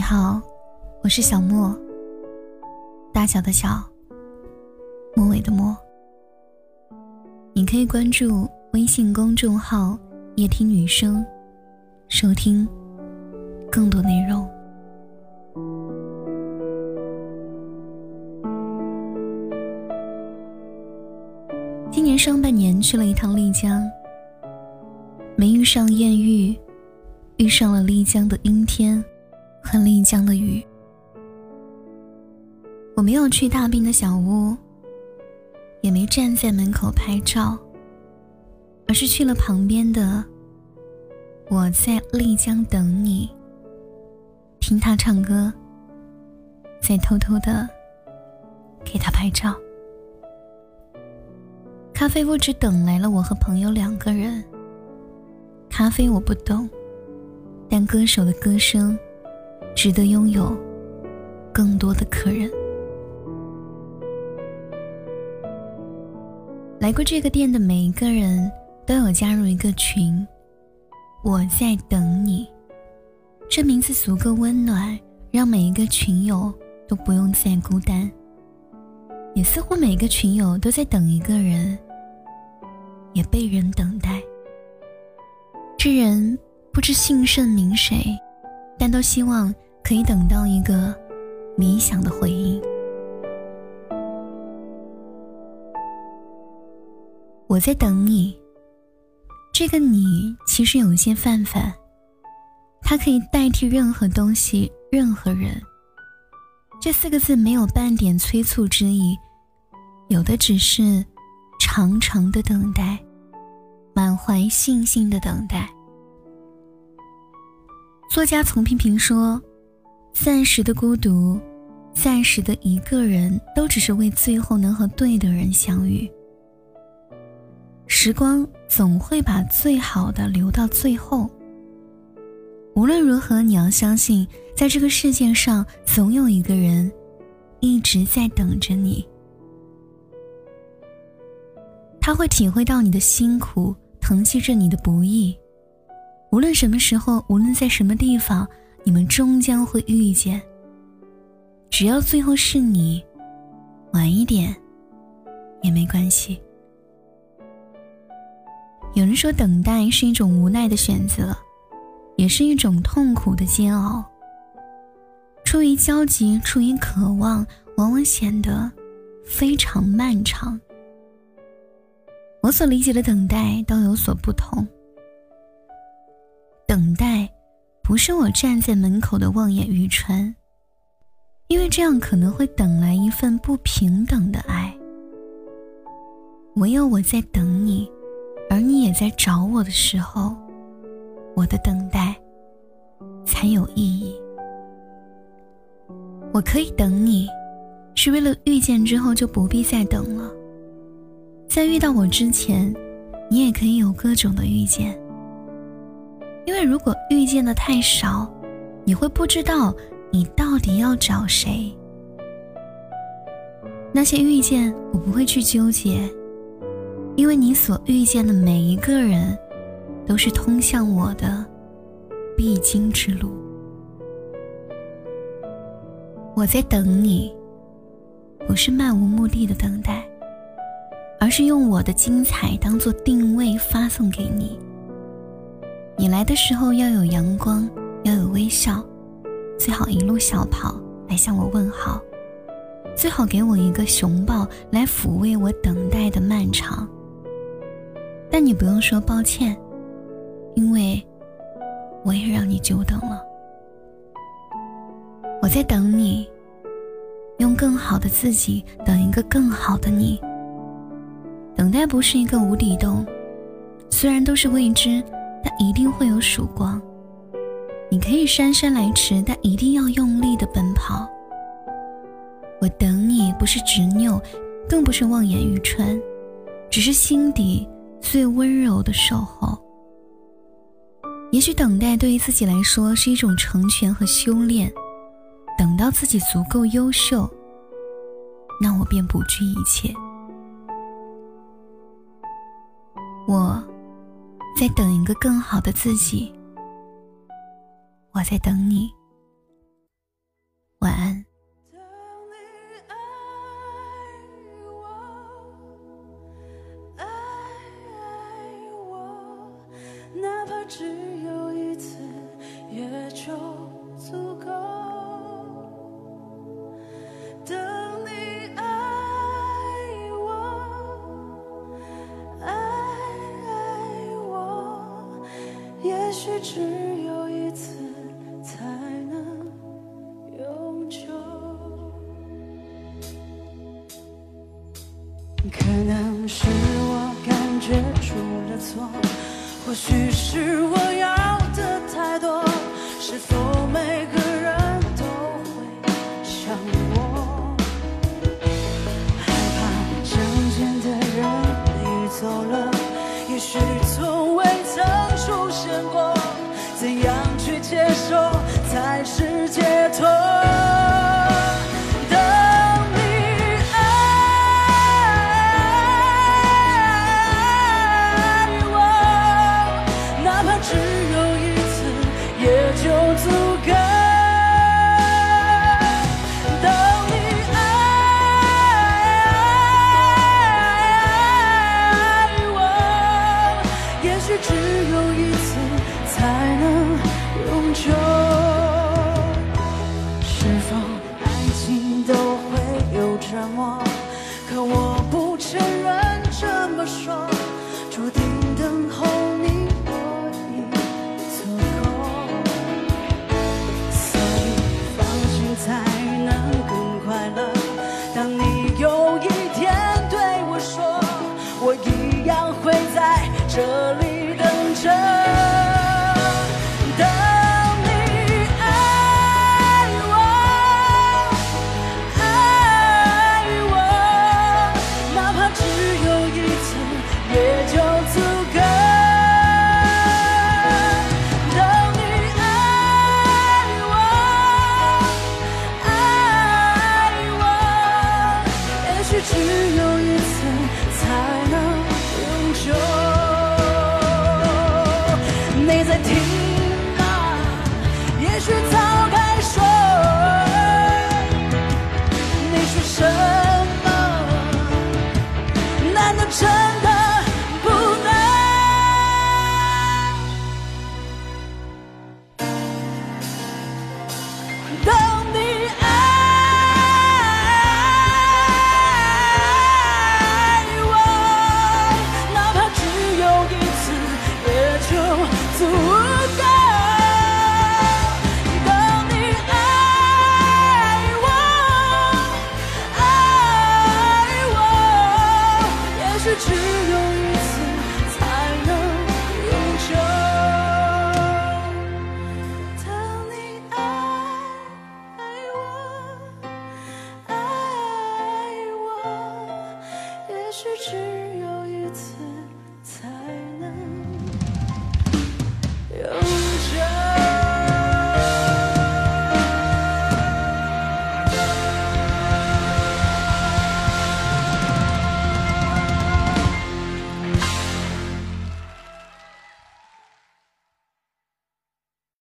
你好，我是小莫。大小的小，末尾的末。你可以关注微信公众号“夜听女生”，收听更多内容。今年上半年去了一趟丽江，没遇上艳遇，遇上了丽江的阴天。和丽江的雨，我没有去大兵的小屋，也没站在门口拍照，而是去了旁边的。我在丽江等你，听他唱歌，再偷偷的给他拍照。咖啡屋只等来了我和朋友两个人。咖啡我不懂，但歌手的歌声。值得拥有更多的客人。来过这个店的每一个人都有加入一个群，我在等你。这名字足够温暖，让每一个群友都不用再孤单。也似乎每个群友都在等一个人，也被人等待。这人不知姓甚名谁。但都希望可以等到一个理想的回应。我在等你。这个你其实有些泛泛，它可以代替任何东西、任何人。这四个字没有半点催促之意，有的只是长长的等待，满怀信心的等待。作家丛萍萍说：“暂时的孤独，暂时的一个人，都只是为最后能和对的人相遇。时光总会把最好的留到最后。无论如何，你要相信，在这个世界上，总有一个人一直在等着你。他会体会到你的辛苦，疼惜着你的不易。”无论什么时候，无论在什么地方，你们终将会遇见。只要最后是你，晚一点也没关系。有人说，等待是一种无奈的选择，也是一种痛苦的煎熬。出于焦急，出于渴望，往往显得非常漫长。我所理解的等待都有所不同。等待，不是我站在门口的望眼欲穿，因为这样可能会等来一份不平等的爱。唯有我在等你，而你也在找我的时候，我的等待才有意义。我可以等你，是为了遇见之后就不必再等了。在遇到我之前，你也可以有各种的遇见。因为如果遇见的太少，你会不知道你到底要找谁。那些遇见，我不会去纠结，因为你所遇见的每一个人，都是通向我的必经之路。我在等你，不是漫无目的的等待，而是用我的精彩当做定位发送给你。你来的时候要有阳光，要有微笑，最好一路小跑来向我问好，最好给我一个熊抱来抚慰我等待的漫长。但你不用说抱歉，因为我也让你久等了。我在等你，用更好的自己等一个更好的你。等待不是一个无底洞，虽然都是未知。但一定会有曙光。你可以姗姗来迟，但一定要用力的奔跑。我等你，不是执拗，更不是望眼欲穿，只是心底最温柔的守候。也许等待对于自己来说是一种成全和修炼，等到自己足够优秀，那我便不惧一切。我。在等一个更好的自己。我在等你，晚安。只。也许只有一次才能永久。可能是我感觉出了错，或许是我要的太多。是否在世界头。